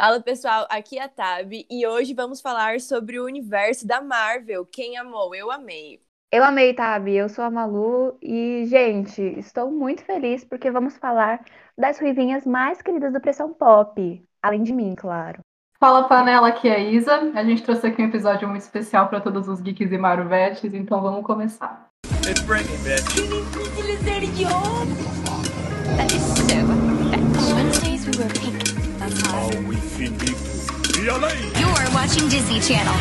Fala pessoal, aqui é a Tab e hoje vamos falar sobre o universo da Marvel. Quem amou? Eu amei. Eu amei, Tab. Eu sou a Malu e, gente, estou muito feliz porque vamos falar das ruivinhas mais queridas do Pressão Pop. Além de mim, claro. Fala panela, aqui é a Isa. A gente trouxe aqui um episódio muito especial para todos os geeks e marvetes, então vamos começar. It's Britney, bitch. That is so Wednesdays we were pink. That's hot. You are watching Disney Channel.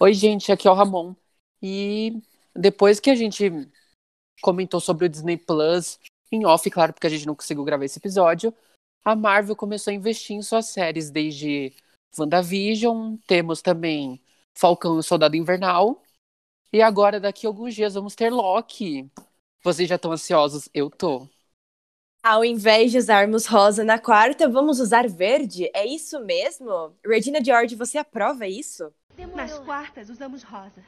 Oi, gente, aqui é o Ramon. E depois que a gente comentou sobre o Disney Plus, em off, claro, porque a gente não conseguiu gravar esse episódio, a Marvel começou a investir em suas séries desde WandaVision, temos também Falcão e o Soldado Invernal, e agora, daqui a alguns dias, vamos ter Loki. Vocês já estão ansiosos? Eu tô. Ao invés de usarmos rosa na quarta, vamos usar verde? É isso mesmo? Regina George, você aprova isso? Nas quartas, usamos rosa.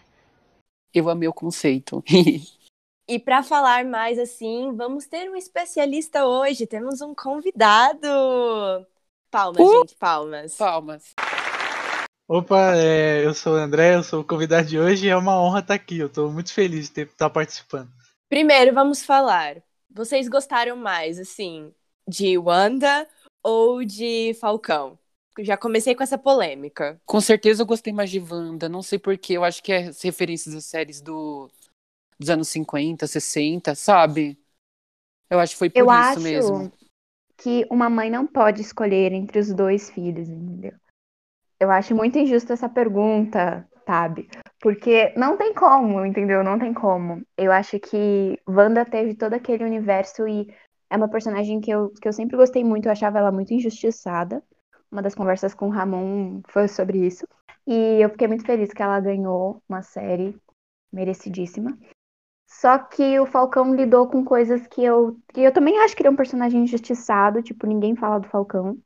Eu amei o conceito. e para falar mais assim, vamos ter um especialista hoje. Temos um convidado. Palmas, uh! gente, palmas. Palmas. Opa, é, eu sou o André, eu sou o convidado de hoje e é uma honra estar aqui. Eu estou muito feliz de estar participando. Primeiro, vamos falar. Vocês gostaram mais, assim, de Wanda ou de Falcão? Já comecei com essa polêmica. Com certeza eu gostei mais de Wanda. Não sei porquê. Eu acho que é referências às séries do, dos anos 50, 60, sabe? Eu acho que foi por eu isso acho mesmo. Que uma mãe não pode escolher entre os dois filhos, entendeu? Eu acho muito injusta essa pergunta, sabe? Porque não tem como, entendeu? Não tem como. Eu acho que Wanda teve todo aquele universo e é uma personagem que eu, que eu sempre gostei muito. Eu achava ela muito injustiçada. Uma das conversas com o Ramon foi sobre isso. E eu fiquei muito feliz que ela ganhou uma série merecidíssima. Só que o Falcão lidou com coisas que eu, que eu também acho que ele é um personagem injustiçado, tipo, ninguém fala do Falcão.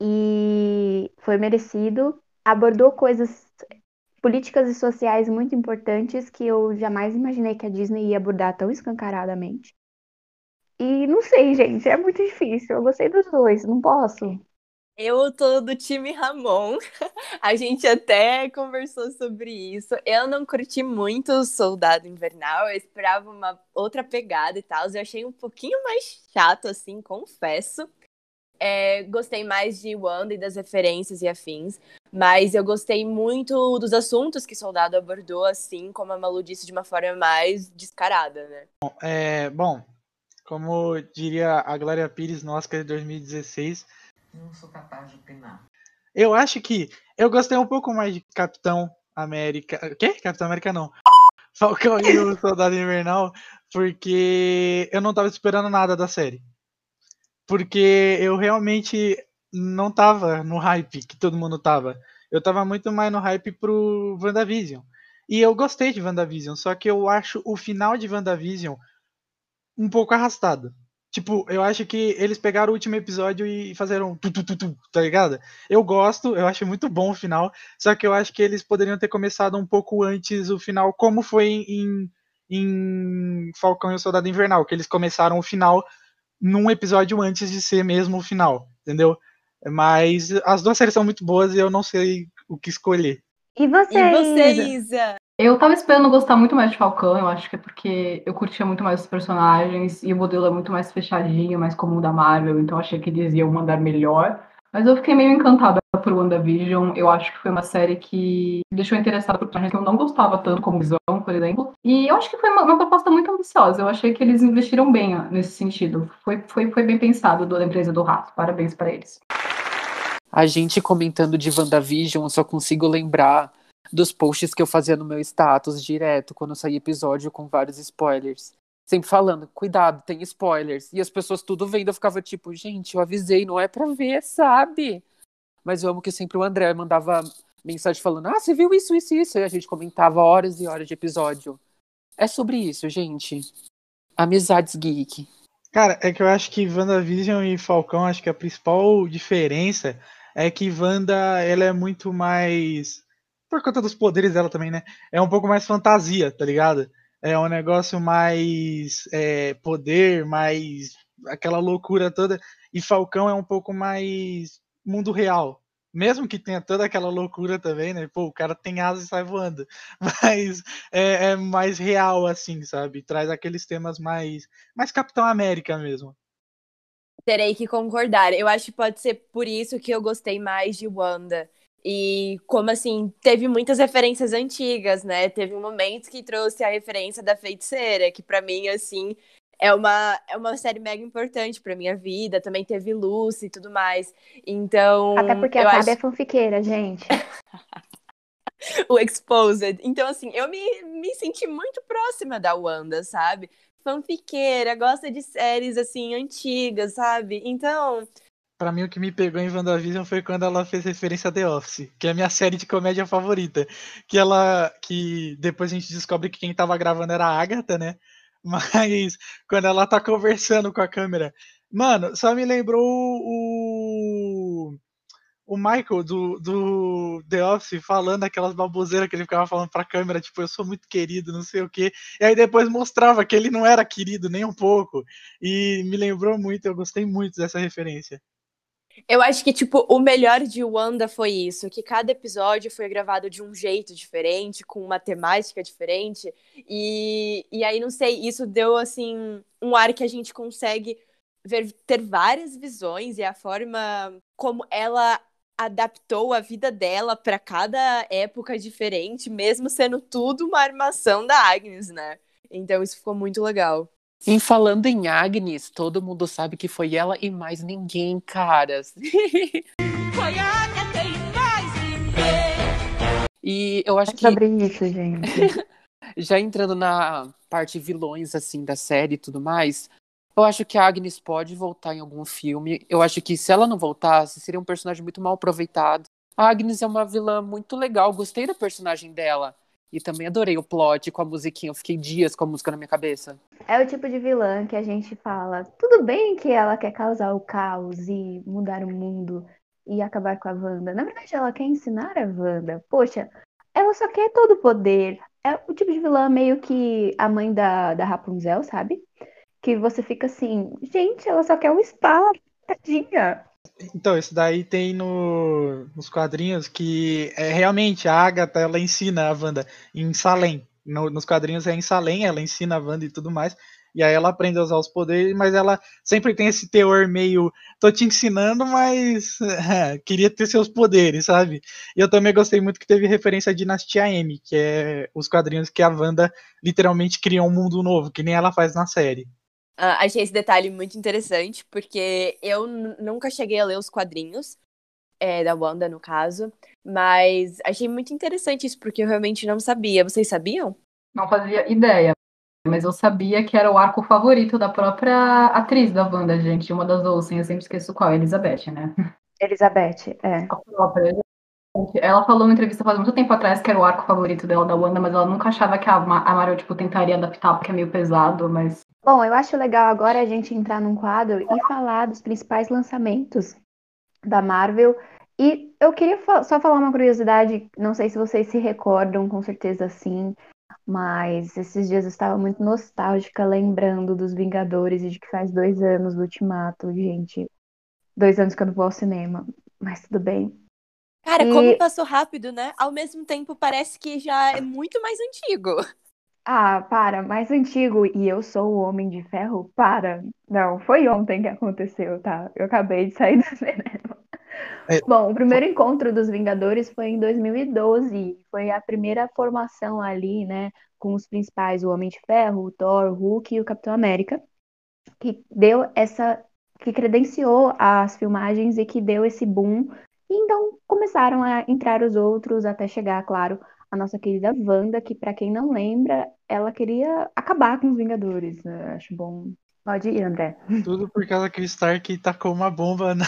E foi merecido. Abordou coisas políticas e sociais muito importantes que eu jamais imaginei que a Disney ia abordar tão escancaradamente. E não sei, gente, é muito difícil. Eu gostei dos dois, não posso. Eu tô do time Ramon. A gente até conversou sobre isso. Eu não curti muito o Soldado Invernal. Eu esperava uma outra pegada e tal. Eu achei um pouquinho mais chato, assim, confesso. É, gostei mais de Wanda e das referências e afins. Mas eu gostei muito dos assuntos que Soldado abordou, assim, como a Malu disse, de uma forma mais descarada, né? É, bom, como diria a Glória Pires no Oscar de 2016 não sou capaz de opinar. Eu acho que eu gostei um pouco mais de Capitão América. Quê? Capitão América não. Falcão e o Soldado Invernal, porque eu não tava esperando nada da série. Porque eu realmente não tava no hype que todo mundo tava. Eu tava muito mais no hype pro WandaVision. E eu gostei de WandaVision, só que eu acho o final de WandaVision um pouco arrastado. Tipo, eu acho que eles pegaram o último episódio e fizeram tu, tu, tu, tu, tá ligado? Eu gosto, eu acho muito bom o final, só que eu acho que eles poderiam ter começado um pouco antes o final, como foi em, em Falcão e o Soldado Invernal, que eles começaram o final num episódio antes de ser mesmo o final, entendeu? Mas as duas séries são muito boas e eu não sei o que escolher. E você, e você Isa? Eu tava esperando gostar muito mais de Falcão, eu acho que é porque eu curtia muito mais os personagens e o modelo é muito mais fechadinho, mais comum da Marvel, então achei que eles iam mandar melhor. Mas eu fiquei meio encantada por WandaVision. Eu acho que foi uma série que me deixou interessada por personagens que eu não gostava tanto, como Visão, por exemplo. E eu acho que foi uma, uma, proposta muito ambiciosa. Eu achei que eles investiram bem nesse sentido. Foi, foi, foi bem pensado da empresa do Rato. Parabéns para eles. A gente comentando de WandaVision, eu só consigo lembrar dos posts que eu fazia no meu status direto quando saía episódio com vários spoilers. Sempre falando, cuidado, tem spoilers. E as pessoas tudo vendo, eu ficava tipo, gente, eu avisei, não é pra ver, sabe? Mas eu amo que sempre o André mandava mensagem falando, ah, você viu isso, isso, isso. E a gente comentava horas e horas de episódio. É sobre isso, gente. Amizades geek. Cara, é que eu acho que WandaVision e Falcão, acho que a principal diferença é que Wanda, ela é muito mais por conta dos poderes dela também, né? É um pouco mais fantasia, tá ligado? É um negócio mais é, poder, mais aquela loucura toda. E Falcão é um pouco mais mundo real, Mesmo que tenha toda aquela loucura também, né? Pô, o cara tem asas e sai voando. Mas é, é mais real, assim, sabe? Traz aqueles temas mais, mais Capitão América mesmo. Terei que concordar. Eu acho que pode ser por isso que eu gostei mais de Wanda. E como assim, teve muitas referências antigas, né? Teve um momento que trouxe a referência da feiticeira, que para mim, assim, é uma, é uma série mega importante pra minha vida. Também teve Lucy e tudo mais. Então. Até porque a Tabi acho... é fanfiqueira, gente. o Exposed. Então, assim, eu me, me senti muito próxima da Wanda, sabe? Fanfiqueira, gosta de séries, assim, antigas, sabe? Então. Pra mim, o que me pegou em WandaVision foi quando ela fez referência a The Office, que é a minha série de comédia favorita. Que ela. Que depois a gente descobre que quem tava gravando era a Agatha, né? Mas quando ela tá conversando com a câmera. Mano, só me lembrou o. O Michael do, do The Office falando aquelas baboseiras que ele ficava falando pra câmera, tipo, eu sou muito querido, não sei o quê. E aí depois mostrava que ele não era querido nem um pouco. E me lembrou muito, eu gostei muito dessa referência. Eu acho que, tipo, o melhor de Wanda foi isso, que cada episódio foi gravado de um jeito diferente, com uma temática diferente. E, e aí, não sei, isso deu, assim, um ar que a gente consegue ver, ter várias visões e a forma como ela adaptou a vida dela para cada época diferente, mesmo sendo tudo uma armação da Agnes, né? Então isso ficou muito legal. Em falando em Agnes, todo mundo sabe que foi ela e mais ninguém, caras. foi a Agatha e mais ninguém. E eu acho é que. Sobre isso, gente. Já entrando na parte vilões, assim, da série e tudo mais, eu acho que a Agnes pode voltar em algum filme. Eu acho que se ela não voltasse, seria um personagem muito mal aproveitado. A Agnes é uma vilã muito legal, gostei da personagem dela. E também adorei o plot com a musiquinha. Eu fiquei dias com a música na minha cabeça. É o tipo de vilã que a gente fala. Tudo bem que ela quer causar o caos e mudar o mundo e acabar com a Wanda. Na verdade, ela quer ensinar a Wanda. Poxa, ela só quer todo o poder. É o tipo de vilã meio que a mãe da, da Rapunzel, sabe? Que você fica assim, gente, ela só quer um spa. Tadinha. Então, isso daí tem no, nos quadrinhos que é, realmente a Agatha ela ensina a Wanda em Salem. No, nos quadrinhos é em Salem, ela ensina a Wanda e tudo mais. E aí ela aprende a usar os poderes, mas ela sempre tem esse teor meio. tô te ensinando, mas queria ter seus poderes, sabe? E eu também gostei muito que teve referência à Dinastia M, que é os quadrinhos que a Wanda literalmente cria um mundo novo, que nem ela faz na série. Uh, achei esse detalhe muito interessante, porque eu nunca cheguei a ler os quadrinhos, é, da Wanda, no caso, mas achei muito interessante isso, porque eu realmente não sabia. Vocês sabiam? Não fazia ideia, mas eu sabia que era o arco favorito da própria atriz da Wanda, gente, uma das Olsen, eu sempre esqueço qual, Elizabeth, né? Elizabeth, é. A própria. Ela falou numa entrevista faz muito tempo atrás que era o arco favorito dela da Wanda, mas ela nunca achava que a Marvel, tipo, tentaria adaptar porque é meio pesado, mas Bom, eu acho legal agora a gente entrar num quadro e falar dos principais lançamentos da Marvel. E eu queria só falar uma curiosidade, não sei se vocês se recordam, com certeza sim, mas esses dias eu estava muito nostálgica lembrando dos Vingadores e de que faz dois anos do Ultimato, gente. Dois anos que eu não vou ao cinema, mas tudo bem. Cara, e... como passou rápido, né? Ao mesmo tempo parece que já é muito mais antigo. Ah, para, mais antigo e eu sou o Homem de Ferro? Para. Não, foi ontem que aconteceu, tá? Eu acabei de sair do cinema. É. Bom, o primeiro encontro dos Vingadores foi em 2012. Foi a primeira formação ali, né? Com os principais, o Homem de Ferro, o Thor, o Hulk e o Capitão América. Que deu essa. que credenciou as filmagens e que deu esse boom. E então começaram a entrar os outros até chegar, claro, a nossa querida Wanda, que para quem não lembra, ela queria acabar com os Vingadores. Né? Acho bom. Pode ir, André. Tudo por causa que o Stark tacou uma bomba na,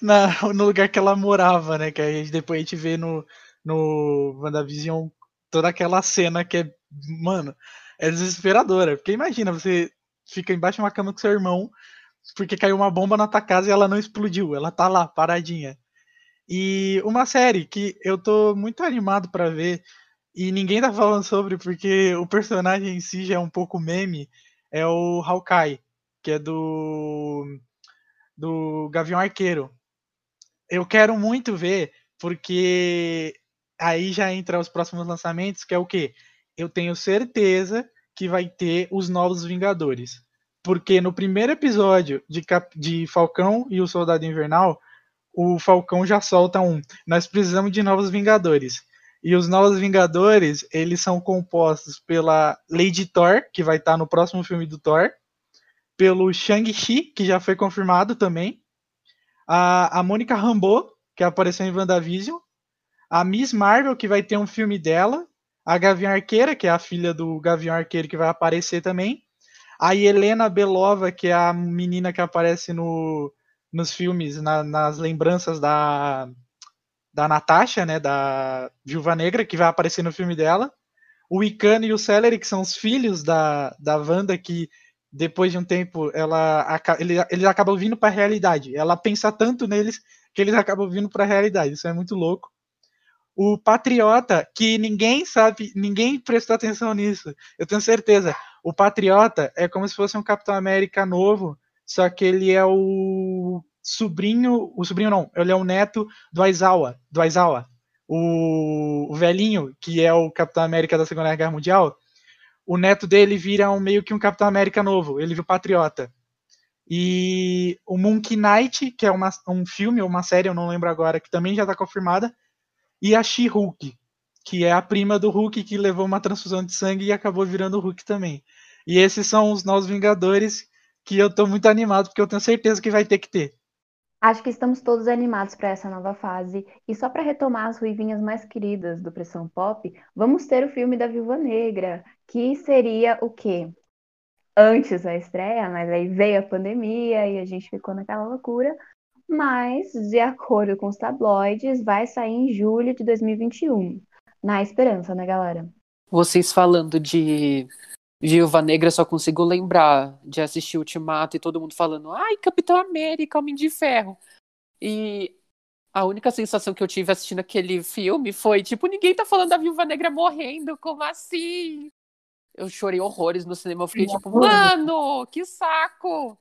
na, no lugar que ela morava, né? Que aí depois a gente vê no, no WandaVision toda aquela cena que é, mano, é desesperadora. Porque imagina, você fica embaixo de uma cama com seu irmão, porque caiu uma bomba na tua casa e ela não explodiu. Ela tá lá, paradinha. E uma série que eu tô muito animado para ver e ninguém tá falando sobre porque o personagem em si já é um pouco meme, é o Hawkeye, que é do do Gavião Arqueiro. eu quero muito ver, porque aí já entra os próximos lançamentos, que é o quê? Eu tenho certeza que vai ter os novos Vingadores. Porque no primeiro episódio de, Cap de Falcão e o Soldado Invernal, o Falcão já solta um. Nós precisamos de novos Vingadores. E os novos Vingadores, eles são compostos pela Lady Thor, que vai estar no próximo filme do Thor, pelo Shang-Chi, que já foi confirmado também, a, a Mônica Rambeau, que apareceu em WandaVision, a Miss Marvel, que vai ter um filme dela, a Gavião Arqueira, que é a filha do Gavião Arqueiro, que vai aparecer também, a Helena Belova, que é a menina que aparece no, nos filmes, na, nas lembranças da, da Natasha, né, da Viúva Negra, que vai aparecer no filme dela, o Icano e o Celery, que são os filhos da, da Wanda, que depois de um tempo ela eles acabam vindo para a realidade. Ela pensa tanto neles que eles acabam vindo para a realidade. Isso é muito louco. O Patriota, que ninguém sabe, ninguém prestou atenção nisso. Eu tenho certeza. O Patriota é como se fosse um Capitão América novo, só que ele é o sobrinho, o sobrinho não, ele é o neto do Aizawa, do Aizawa. O, o velhinho, que é o Capitão América da Segunda Guerra Mundial, o neto dele vira um, meio que um Capitão América novo, ele vira o Patriota. E o Monkey Knight, que é uma, um filme ou uma série, eu não lembro agora, que também já está confirmada. E a She-Hulk, que é a prima do Hulk que levou uma transfusão de sangue e acabou virando Hulk também. E esses são os novos Vingadores que eu estou muito animado, porque eu tenho certeza que vai ter que ter. Acho que estamos todos animados para essa nova fase. E só para retomar as ruivinhas mais queridas do Pressão Pop, vamos ter o filme da Viúva Negra, que seria o quê? Antes da estreia, mas aí veio a pandemia e a gente ficou naquela loucura. Mas, de acordo com os tabloides, vai sair em julho de 2021. Na esperança, né, galera? Vocês falando de Viúva Negra, só consigo lembrar de assistir Ultimato e todo mundo falando, ai, Capitão América, Homem de Ferro. E a única sensação que eu tive assistindo aquele filme foi, tipo, ninguém tá falando da Viúva Negra morrendo, como assim? Eu chorei horrores no cinema, eu fiquei tipo, mano, que saco!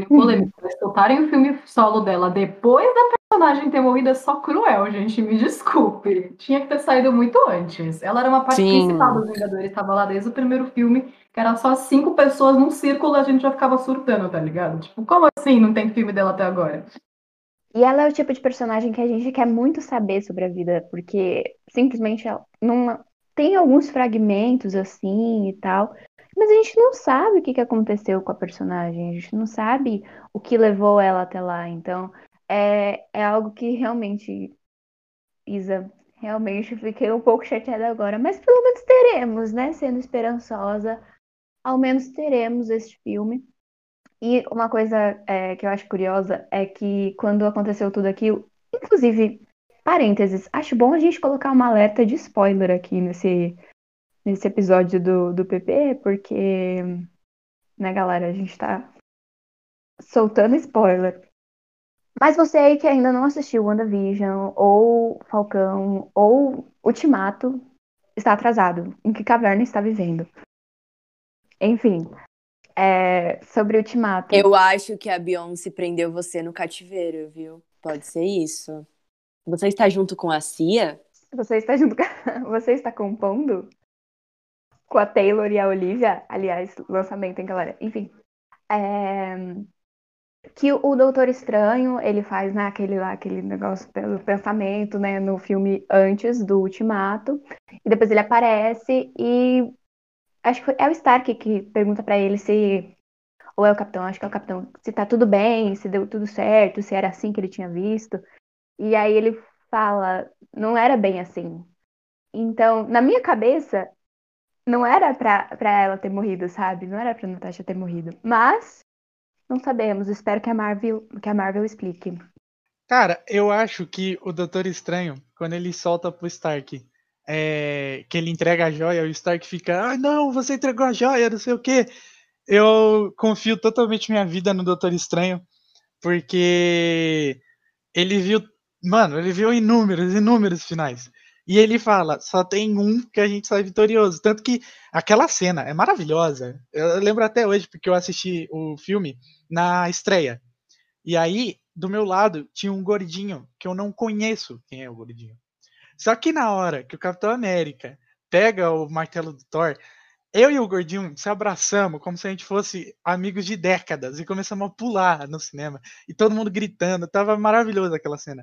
Polêmica. Uhum. Soltarem o filme solo dela depois da personagem ter morrido é só cruel, gente. Me desculpe. Tinha que ter saído muito antes. Ela era uma parte Sim. principal dos Vingadores, estava lá desde o primeiro filme, que era só cinco pessoas num círculo e a gente já ficava surtando, tá ligado? Tipo, como assim não tem filme dela até agora? E ela é o tipo de personagem que a gente quer muito saber sobre a vida, porque simplesmente ela não tem alguns fragmentos assim e tal, mas a gente não sabe o que, que aconteceu com a personagem, a gente não sabe o que levou ela até lá. Então, é, é algo que realmente, Isa, realmente fiquei um pouco chateada agora. Mas pelo menos teremos, né? Sendo esperançosa, ao menos teremos este filme. E uma coisa é, que eu acho curiosa é que quando aconteceu tudo aquilo, inclusive, parênteses, acho bom a gente colocar uma alerta de spoiler aqui nesse, nesse episódio do, do PP, porque, né, galera, a gente tá soltando spoiler. Mas você aí que ainda não assistiu WandaVision, ou Falcão, ou Ultimato, está atrasado. Em que caverna está vivendo? Enfim, é, sobre Ultimato. Eu acho que a Beyoncé prendeu você no cativeiro, viu? Pode ser isso. Você está junto com a Cia? Você está junto com... Você está compondo? Com a Taylor e a Olivia, aliás, lançamento, hein, galera? Enfim. É... Que o Doutor Estranho, ele faz né, aquele lá, aquele negócio do pensamento, né, no filme antes do Ultimato, e depois ele aparece e acho que é o Stark que pergunta para ele se ou é o capitão, acho que é o capitão, se tá tudo bem, se deu tudo certo, se era assim que ele tinha visto. E aí ele fala, não era bem assim. Então, na minha cabeça, não era pra, ela ter morrido, sabe? Não era pra Natasha ter morrido. Mas não sabemos. Espero que a Marvel, que a Marvel explique. Cara, eu acho que o Doutor Estranho, quando ele solta pro Stark, é, que ele entrega a joia, o Stark fica, ah, não, você entregou a joia, não sei o quê. Eu confio totalmente minha vida no Doutor Estranho, porque ele viu, mano, ele viu inúmeros, inúmeros finais. E ele fala: só tem um que a gente sai vitorioso. Tanto que aquela cena é maravilhosa. Eu lembro até hoje, porque eu assisti o filme na estreia. E aí do meu lado tinha um gordinho que eu não conheço quem é o gordinho. Só que na hora que o Capitão América pega o martelo do Thor, eu e o gordinho se abraçamos como se a gente fosse amigos de décadas e começamos a pular no cinema e todo mundo gritando. Tava maravilhoso aquela cena.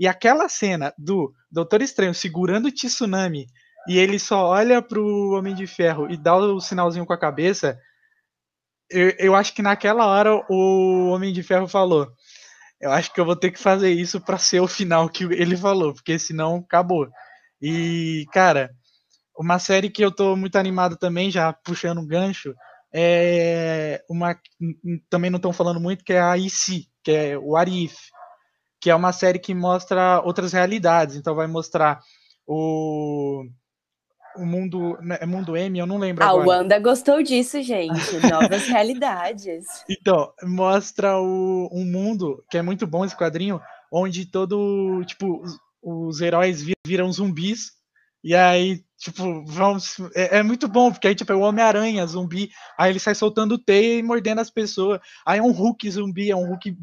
E aquela cena do Doutor Estranho segurando o tsunami e ele só olha pro Homem de Ferro e dá o sinalzinho com a cabeça. Eu, eu acho que naquela hora o Homem de Ferro falou: Eu acho que eu vou ter que fazer isso para ser o final que ele falou, porque senão acabou. E, cara, uma série que eu tô muito animado também, já puxando um gancho, é uma. Também não estão falando muito, que é a IC, que é o Arif, que é uma série que mostra outras realidades. Então vai mostrar o o mundo. Né, é mundo M, eu não lembro. A agora. Wanda gostou disso, gente. Novas realidades. Então, mostra o, um mundo que é muito bom esse quadrinho, onde todo. Tipo, os, os heróis viram zumbis. E aí, tipo, vamos. É, é, muito bom, porque aí, tipo, é o Homem-Aranha zumbi. Aí ele sai soltando teia e mordendo as pessoas. Aí é um Hulk zumbi, é um Hulk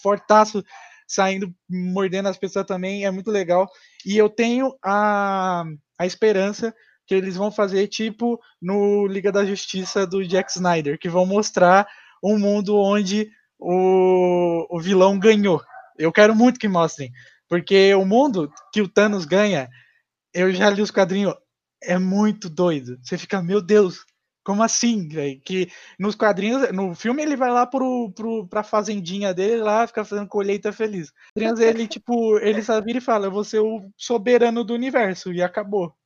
fortaço saindo, mordendo as pessoas também. É muito legal. E eu tenho a, a esperança que eles vão fazer tipo no Liga da Justiça do Jack Snyder, que vão mostrar um mundo onde o, o vilão ganhou. Eu quero muito que mostrem, porque o mundo que o Thanos ganha, eu já li os quadrinhos, é muito doido. Você fica, meu Deus, como assim, véio? Que nos quadrinhos, no filme ele vai lá pro, pro, pra fazendinha dele lá, fica fazendo colheita feliz. Quadrinhos ele, tipo, ele só vira e fala, eu vou ser o soberano do universo, e acabou.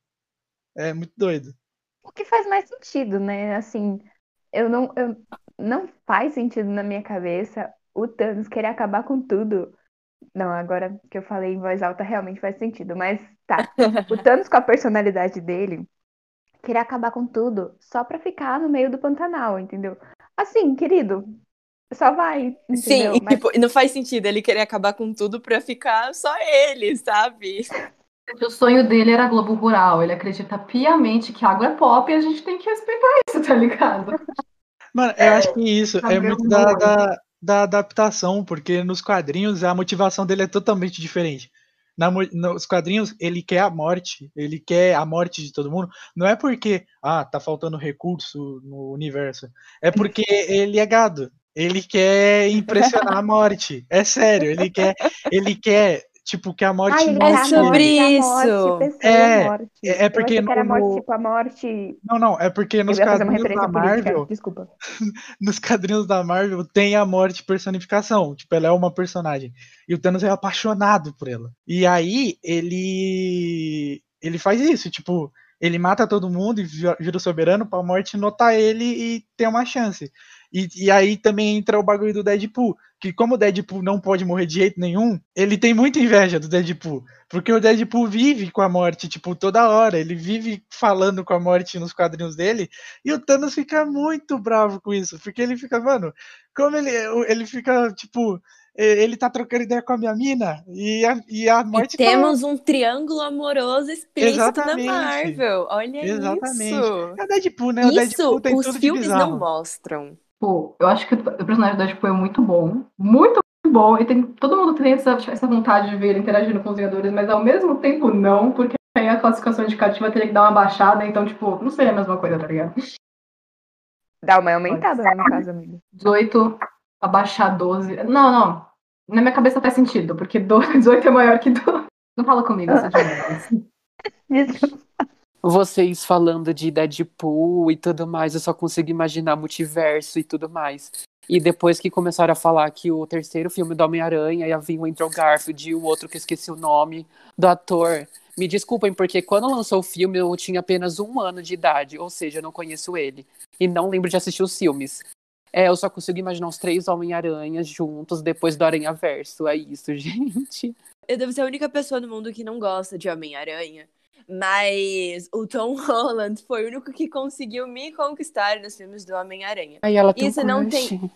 É muito doido. O que faz mais sentido, né? Assim, eu não, eu, não faz sentido na minha cabeça o Thanos querer acabar com tudo. Não, agora que eu falei em voz alta realmente faz sentido, mas tá. O Thanos com a personalidade dele querer acabar com tudo só pra ficar no meio do Pantanal, entendeu? Assim, querido, só vai. Entendeu? Sim, mas... tipo, não faz sentido ele querer acabar com tudo pra ficar só ele, sabe? O sonho dele era Globo Rural. Ele acredita piamente que água é pop e a gente tem que respeitar isso, tá ligado? Mano, eu acho que isso é muito da, da, da, adaptação, porque nos quadrinhos a motivação dele é totalmente diferente. Na, nos quadrinhos, ele quer a morte, ele quer a morte de todo mundo. Não é porque, ah, tá faltando recurso no universo. É porque ele é gado. Ele quer impressionar a morte. É sério, ele quer, ele quer tipo, que a morte Ai, não é sobre isso. É, é, é porque no, era morte, tipo, a morte. Não, não, é porque nos quadrinhos da Marvel. Desculpa. nos quadrinhos da Marvel tem a morte personificação. Tipo, ela é uma personagem. E o Thanos é apaixonado por ela. E aí ele. Ele faz isso, tipo, ele mata todo mundo e vira o soberano pra morte notar ele e ter uma chance. E, e aí também entra o bagulho do Deadpool, que como o Deadpool não pode morrer de jeito nenhum, ele tem muita inveja do Deadpool, porque o Deadpool vive com a morte, tipo, toda hora, ele vive falando com a morte nos quadrinhos dele, e o Thanos fica muito bravo com isso, porque ele fica, mano, como ele, ele fica, tipo, ele tá trocando ideia com a minha mina e a, e a morte e temos tá... um triângulo amoroso explícito Exatamente. na Marvel. Olha Exatamente. isso. É o Deadpool, né? O isso Deadpool os filmes não mostram. Pô, eu acho que o personagem do Deadpool é muito bom. Muito, muito bom. E tem, todo mundo tem essa, essa vontade de ver ele interagindo com os Vingadores, mas ao mesmo tempo não, porque aí a classificação indicativa teria que dar uma baixada, então, tipo, não seria a mesma coisa, tá ligado? Dá uma aumentada lá no caso, amigo. 18, abaixar 12. Não, não. Na minha cabeça faz sentido, porque 18 é maior que 12. Não fala comigo, você Desculpa. vocês falando de Deadpool e tudo mais, eu só consigo imaginar multiverso e tudo mais. E depois que começaram a falar que o terceiro filme do Homem-Aranha ia vir o Andrew Garfield e o outro que esqueci o nome do ator. Me desculpem, porque quando lançou o filme eu tinha apenas um ano de idade, ou seja, eu não conheço ele. E não lembro de assistir os filmes. É, eu só consigo imaginar os três Homem-Aranhas juntos depois do Aranha Verso. É isso, gente. Eu devo ser a única pessoa no mundo que não gosta de Homem-Aranha. Mas o Tom Holland foi o único que conseguiu me conquistar nos filmes do Homem-Aranha. Aí ela tem Isso um não tem.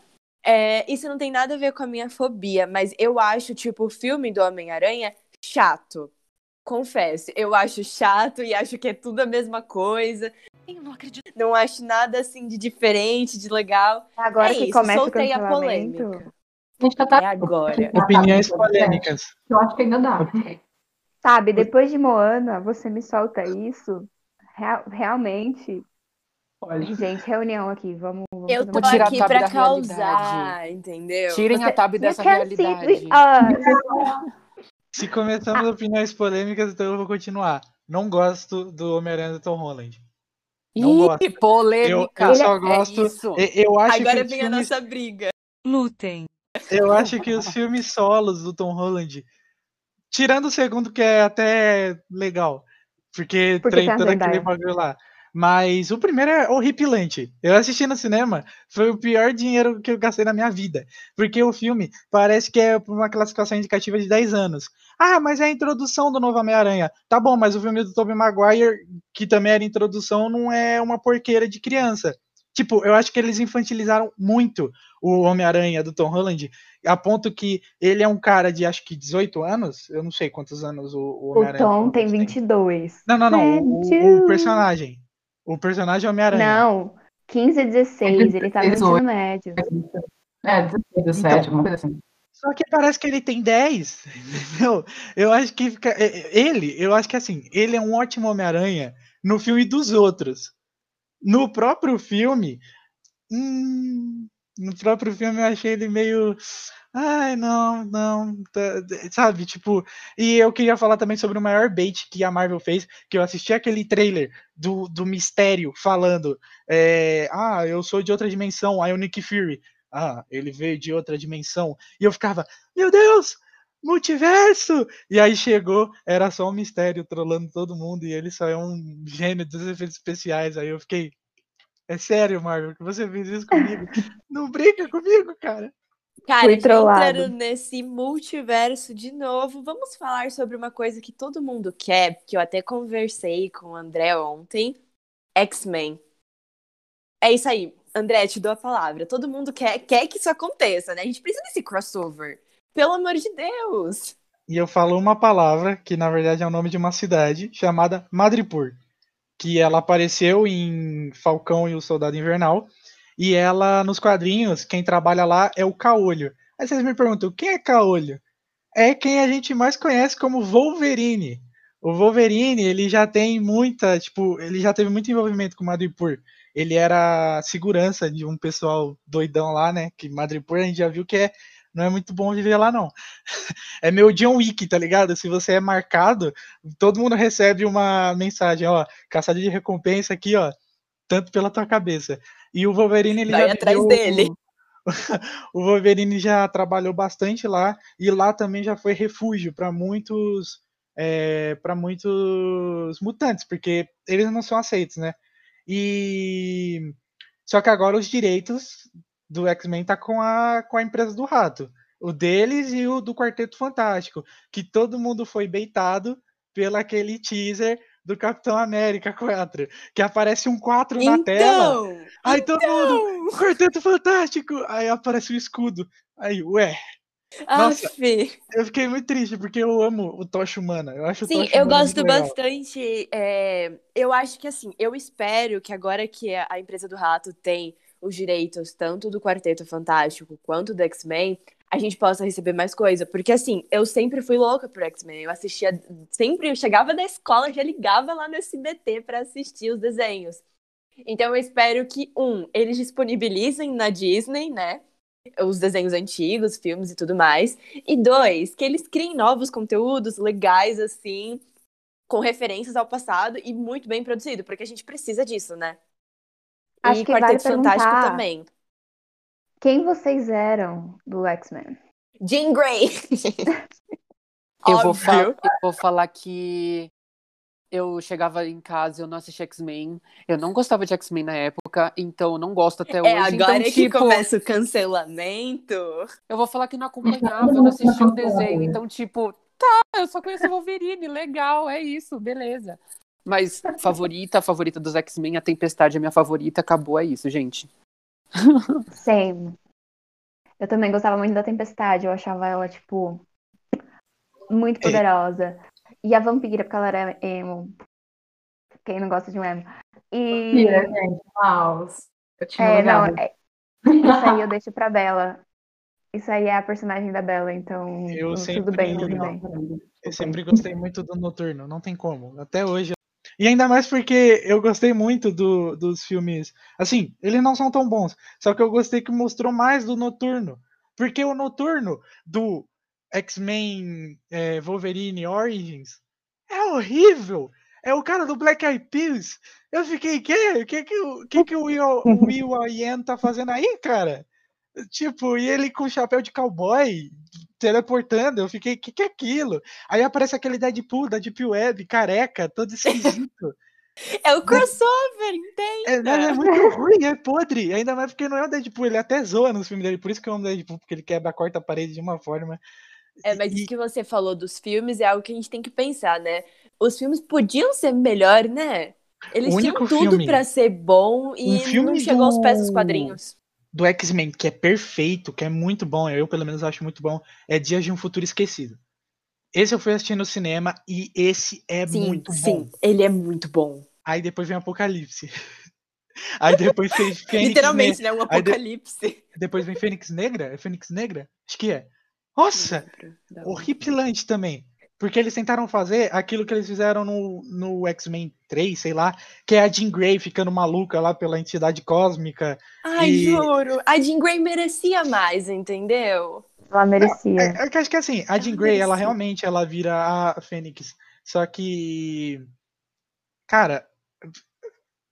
É, isso não tem nada a ver com a minha fobia, mas eu acho, tipo, o filme do Homem-Aranha chato. Confesso, eu acho chato e acho que é tudo a mesma coisa. Eu não acredito. Não acho nada assim de diferente, de legal. Agora é que isso, começa soltei o a polêmica. A gente já tá É agora. Opiniões polêmicas. Eu acho que ainda dá. Sabe, depois de Moana, você me solta isso. Real- realmente. Pode. Gente, reunião aqui. Vamos. vamos Eu tô tirar a aqui pra da causar, realidade. entendeu? Tirem a tab dessa realidade. us. Se começamos opiniões polêmicas, então eu vou continuar. Não gosto do Homem-Aranha do Tom Holland. Não Ih, gosto. polêmica. Eu, eu só É gosto. isso. e- eu, acho Agora que vem a filmes, nossa briga. Lutem. eu acho que os filmes solos do Tom Holland, tirando o segundo, que é até legal, porque, Porque tem todo aquele bagulho lá. Mas o primeiro é horripilante. Eu assisti no cinema, foi o pior dinheiro que eu gastei na minha vida. Porque o filme parece que é uma classificação indicativa de 10 anos. Ah, mas é a introdução do novo Homem-Aranha. Tá bom, mas o filme do Tobey Maguire, que também era introdução, não é uma porqueira de criança. Tipo, eu acho que eles infantilizaram muito o Homem-Aranha do Tom Holland, a ponto que ele é um cara de acho que 18 anos. Eu não sei quantos anos o, o O Homem-Aranha. do Tom tem Holland 22. Não, não, não. O, o- o 22. personagem. O personagem é Homem-Aranha. Não, 15, 16. Ele tá no 18. ensino médio. É, 16, 17, Então. alguma coisa assim. Só que parece que ele tem 10, entendeu? Eu acho que fica. é, é, Ele, eu acho que assim, ele é um ótimo Homem-Aranha no filme dos outros. No próprio filme. hum, no próprio filme eu achei ele meio. Ai, não, não. sabe, tipo. E eu queria falar também sobre o maior bait que a Marvel fez, que eu assisti aquele trailer do, do mistério falando. é, ah, eu sou de outra dimensão, aí o Nick Fury. Ah, ele veio de outra dimensão. E eu ficava, meu Deus, multiverso! E aí chegou, era só um mistério trolando todo mundo, e ele só é um gênio dos efeitos especiais. Aí eu fiquei, é sério, Marvel, que você fez isso comigo? Não brinca comigo, cara. Cara, Fui entrando nesse multiverso de novo, vamos falar sobre uma coisa que todo mundo quer, que eu até conversei com o André ontem. X-Men. É isso aí. André, te dou a palavra. Todo mundo quer, quer que isso aconteça, né? A gente precisa desse crossover. Pelo amor de Deus. E eu falo uma palavra, que na verdade é o nome de uma cidade, chamada Madripoor. Que ela apareceu em Falcão e o Soldado Invernal. E ela, nos quadrinhos, quem trabalha lá é o Caolho. Aí vocês me perguntam, quem é Caolho? É quem a gente mais conhece como Wolverine. O Wolverine, ele já tem muita, tipo, ele já teve muito envolvimento com Madripoor. Ele era segurança de um pessoal doidão lá, né? Que Madripoor a gente já viu que é, não é muito bom viver lá, não. É meu John Wick, tá ligado? Se você é marcado, todo mundo recebe uma mensagem, ó, caçada de recompensa aqui, ó, tanto pela tua cabeça. E o Wolverine, ele Vai já atrás viveu- dele. o Wolverine já trabalhou bastante lá e lá também já foi refúgio para muitos para muitos mutantes, porque eles não são aceitos, né? E só que agora os direitos do X-Men tá com a com a empresa do Rato, o deles e o do Quarteto Fantástico, que todo mundo foi beitado pelo aquele teaser do Capitão América 4, que aparece um 4 na tela. Então, Aí todo mundo, Quarteto Fantástico! Aí aparece o escudo. Aí, ué, Nossa. Aff. eu fiquei muito triste, porque eu amo o Tocha Humana. Eu acho o Sim, eu gosto bastante. é, eu acho que assim, eu espero que agora que a empresa do Rato tem os direitos tanto do Quarteto Fantástico quanto do X-Men, a gente possa receber mais coisa. Porque assim, eu sempre fui louca por X-Men. Eu assistia. Sempre eu chegava da escola, já ligava lá no SBT pra assistir os desenhos. Então eu espero que, um, eles disponibilizem na Disney, né? Os desenhos antigos, filmes e tudo mais. E dois, que eles criem novos conteúdos legais, assim, com referências ao passado e muito bem produzido, porque a gente precisa disso, né? Acho e que vale Quarteto Fantástico perguntar- também. Quem vocês eram do X-Men? Jean Grey! Eu vou, Óbvio. fa- eu vou falar que eu chegava em casa, eu não assistia X-Men, eu não gostava de X-Men na época, então eu não gosto até hoje. É agora então, que tipo, começa o cancelamento. eu vou falar que não acompanhava, eu não assistia o desenho, então, tipo, tá, eu só conheço o Wolverine, legal, é isso, beleza. Mas favorita, favorita dos X-Men, a Tempestade é minha favorita, acabou, é isso, gente. Same. Eu também gostava muito da Tempestade, eu achava ela, tipo, muito poderosa. E a vampira, porque ela era emo. Quem não gosta de um emo. E. Mentira, gente. Mouse. Eu tinha É, não, é- isso aí eu deixo pra Bela. Isso aí é a personagem da Bella, então Eu tudo sempre- bem, tudo bem. Eu sempre gostei muito do Noturno, não tem como. Até hoje. E ainda mais porque eu gostei muito do- dos filmes. Assim, eles não são tão bons. Só que eu gostei que mostrou mais do Noturno. Porque o Noturno do X-Men é, Wolverine Origins é horrível. É o cara do Black Eyed Peas. Eu fiquei, que? O que que o, que que o Will, o Will Yen tá fazendo aí, cara? Tipo, e ele com chapéu de cowboy, teleportando, eu fiquei, que que é aquilo? Aí aparece aquele Deadpool da Deep Web, careca, todo esquisito. É o crossover, entende? É, é muito ruim, é podre. Ainda mais porque não é o Deadpool, ele até zoa nos filmes dele. Por isso que eu amo o Deadpool, porque ele quebra a quarta parede de uma forma. É, mas E- isso que você falou dos filmes é algo que a gente tem que pensar, né? Os filmes podiam ser melhor, né? Eles O tinham tudo pra ser bom e Um não chegou aos pés dos do- quadrinhos. Do X-Men, que é perfeito, que é muito bom, eu pelo menos acho muito bom, é Dias de um Futuro Esquecido. Esse eu fui assistir no cinema e esse é Sim, muito bom. sim, ele é muito bom. Aí depois vem Apocalipse. Aí depois fez Fênix Literalmente, né? Um de- apocalipse. Ne- Depois vem Fênix Negra? É Fênix Negra? Acho que é. Nossa, horripilante também. Porque eles tentaram fazer aquilo que eles fizeram no, no X-Men 3, sei lá, que é a Jean Grey ficando maluca lá pela entidade cósmica. Ai, E- juro. A Jean Grey merecia mais, entendeu? Ela merecia. É, é que acho que assim, a Ela Jean Grey, ela merecia. realmente ela vira a Fênix. Só que. Cara,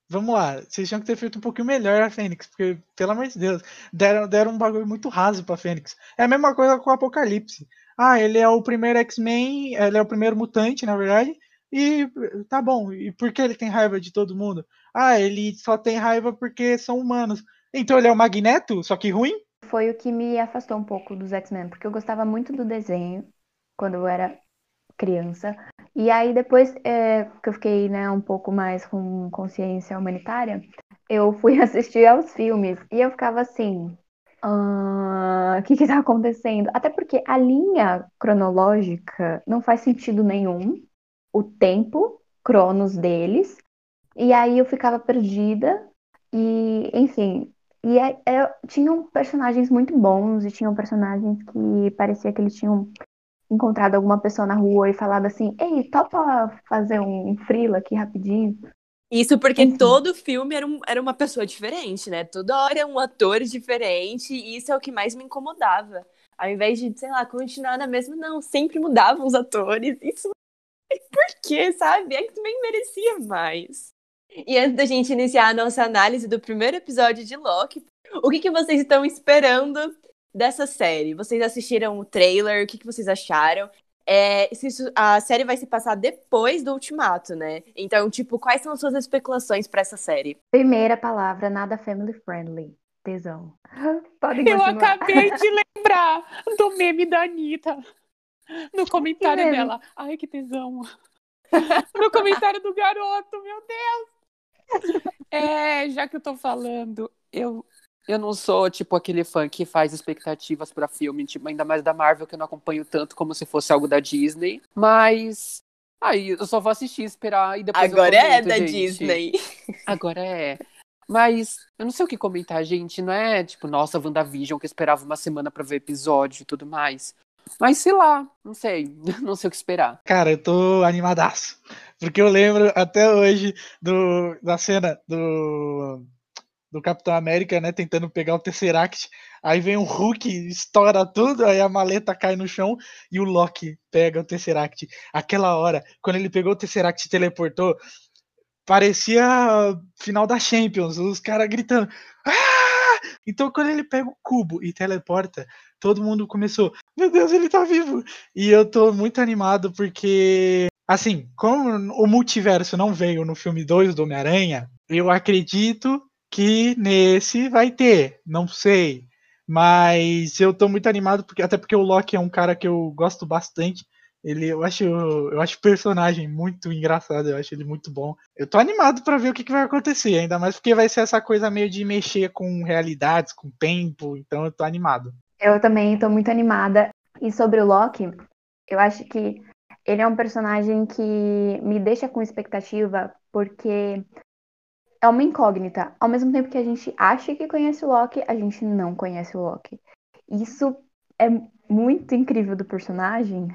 vamos lá. Vocês tinham que ter feito um pouquinho melhor a Fênix, porque, pelo amor de Deus, deram, deram um bagulho muito raso pra Fênix. É a mesma coisa com o Apocalipse. Ah, ele é o primeiro X-Men, ele é o primeiro mutante, na verdade. E tá bom. E por que ele tem raiva de todo mundo? Ah, ele só tem raiva porque são humanos. Então ele é o Magneto, só que ruim? Foi o que me afastou um pouco dos X-Men, porque eu gostava muito do desenho quando eu era criança. E aí depois é, que eu fiquei né, um pouco mais com consciência humanitária, eu fui assistir aos filmes e eu ficava assim. "Ah, O que que tá acontecendo? Até porque a linha cronológica não faz sentido nenhum. O tempo, cronos deles. E aí eu ficava perdida. E, enfim, e é- é- tinham personagens muito bons e tinham personagens que parecia que eles tinham encontrado alguma pessoa na rua e falado assim: Ei, topa fazer um frila aqui rapidinho? Isso porque Enfim. todo filme era, um- era uma pessoa diferente, né? Toda hora é um ator diferente, e isso é o que mais me incomodava. Ao invés de, sei lá, continuar na mesma, não, sempre mudavam os atores. Isso. Por quê, sabe? X-Men merecia mais. E antes da gente iniciar a nossa análise do primeiro episódio de Loki, o que, que vocês estão esperando dessa série? Vocês assistiram o trailer? O que, que vocês acharam? É, se isso- a série vai se passar depois do Ultimato, né? Então, tipo, quais são as suas especulações pra essa série? Primeira palavra, nada family friendly. Tesão. Podem Eu continuar. acabei de lembrar do meme da Anitta. No comentário dela. Ai, que tesão. No comentário do garoto, meu Deus. É, já que eu tô falando, eu, eu não sou, tipo, aquele fã que faz expectativas pra filme, tipo, ainda mais da Marvel, que eu não acompanho tanto como se fosse algo da Disney. Mas. Aí, eu só vou assistir, esperar e depois eu Agora é comento, da gente. Disney. Agora é. Mas eu não sei o que comentar, gente. Não é tipo, nossa, WandaVision, que eu esperava uma semana pra ver episódio e tudo mais. Mas sei lá, não sei. Não sei o que esperar. Cara, eu tô animadaço. Porque eu lembro até hoje do, da cena do, do Capitão América, né? Tentando pegar o Tesseract. Aí vem um Hulk, estoura tudo, aí a maleta cai no chão e o Loki pega o Tesseract. Aquela hora, quando ele pegou o Tesseract e teleportou, parecia final da Champions, os caras gritando. "Ah!" Então quando ele pega o cubo e teleporta, todo mundo começou, meu Deus, ele tá vivo! E eu tô muito animado porque, assim, como o multiverso não veio no filme 2 do Homem-Aranha, eu acredito que nesse vai ter, não sei. Mas eu tô muito animado, porque, até porque o Loki é um cara que eu gosto bastante. Ele, eu acho, eu acho o personagem muito engraçado, eu acho ele muito bom. Eu tô animado pra ver o que, que vai acontecer, ainda mais porque vai ser essa coisa meio de mexer com realidades, com tempo, então eu tô animado. Eu também tô muito animada. E sobre o Loki, eu acho que ele é um personagem que me deixa com expectativa, porque é uma incógnita. Ao mesmo tempo que a gente acha que conhece o Loki, a gente não conhece o Loki. Isso é muito incrível do personagem.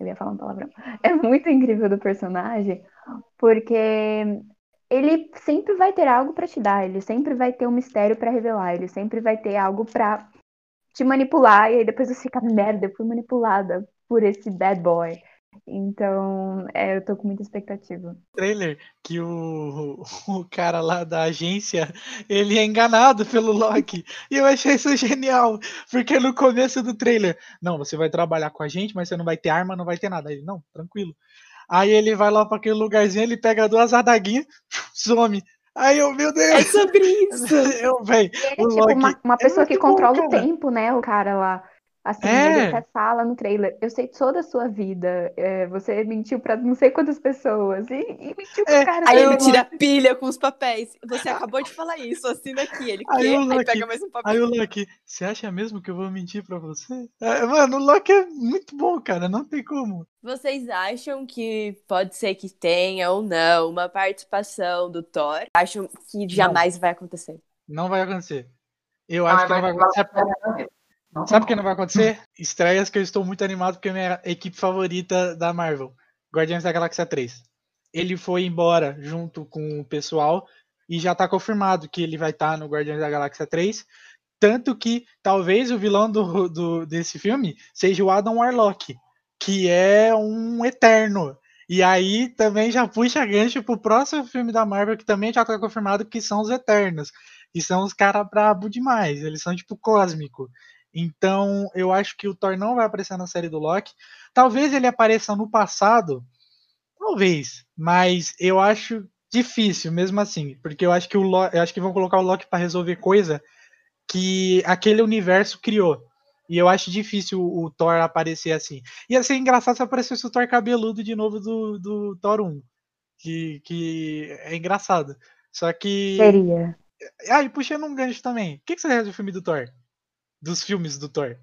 Eu ia falar um palavrão. É muito incrível do personagem, porque ele sempre vai ter algo para te dar, ele sempre vai ter um mistério para revelar, ele sempre vai ter algo para te manipular, e aí depois você fica, merda, eu fui manipulada por esse bad boy. Então, é, eu tô com muita expectativa. Trailer que o, o cara lá da agência, ele é enganado pelo Loki. E eu achei isso genial, porque no começo do trailer, não, você vai trabalhar com a gente, mas você não vai ter arma, não vai ter nada. Ele, não, tranquilo. Aí ele vai lá para aquele lugarzinho, ele pega duas adaguinhas, some. Aí eu, meu Deus! É sobre isso! eu, véi, ele é tipo uma, uma pessoa é que controla bom, o tempo, né? O cara lá. Assim, é. ele até fala no trailer, eu sei toda a sua vida, é, você mentiu pra não sei quantas pessoas, e, e mentiu pro é. cara. Aí ele tira pilha com os papéis, você acabou de falar isso, assina aqui, ele aí, quer, aí pega mais um papel. Aí o Lucky, você acha mesmo que eu vou mentir pra você? É, mano, o Lucky é muito bom, cara, não tem como. Vocês acham que pode ser que tenha ou não uma participação do Thor? Acham que jamais não. vai acontecer? Não vai acontecer. Eu acho que não vai acontecer. Sabe o que não vai acontecer? Estreias que eu estou muito animado porque é minha equipe favorita da Marvel, Guardiões da Galáxia 3. Ele foi embora junto com o pessoal e já está confirmado que ele vai estar tá no Guardiões da Galáxia 3. Tanto que talvez o vilão do, do, desse filme seja o Adam Warlock, que é um eterno. E aí também já puxa gancho pro próximo filme da Marvel, que também já está confirmado que são os Eternos. E são os caras brabo demais. Eles são tipo cósmico. Então, eu acho que o Thor não vai aparecer na série do Loki. Talvez ele apareça no passado, talvez, mas eu acho difícil mesmo assim, porque eu acho que o Loki, eu acho que vão colocar o Loki para resolver coisa que aquele universo criou. E eu acho difícil o, Thor aparecer assim. Ia ser engraçado se aparecesse o Thor cabeludo de novo do, do Thor 1. Que, que é engraçado. Só que. Seria. Ah, e puxando um gancho também. O que, que você acha do filme do Thor? Dos filmes do Thor.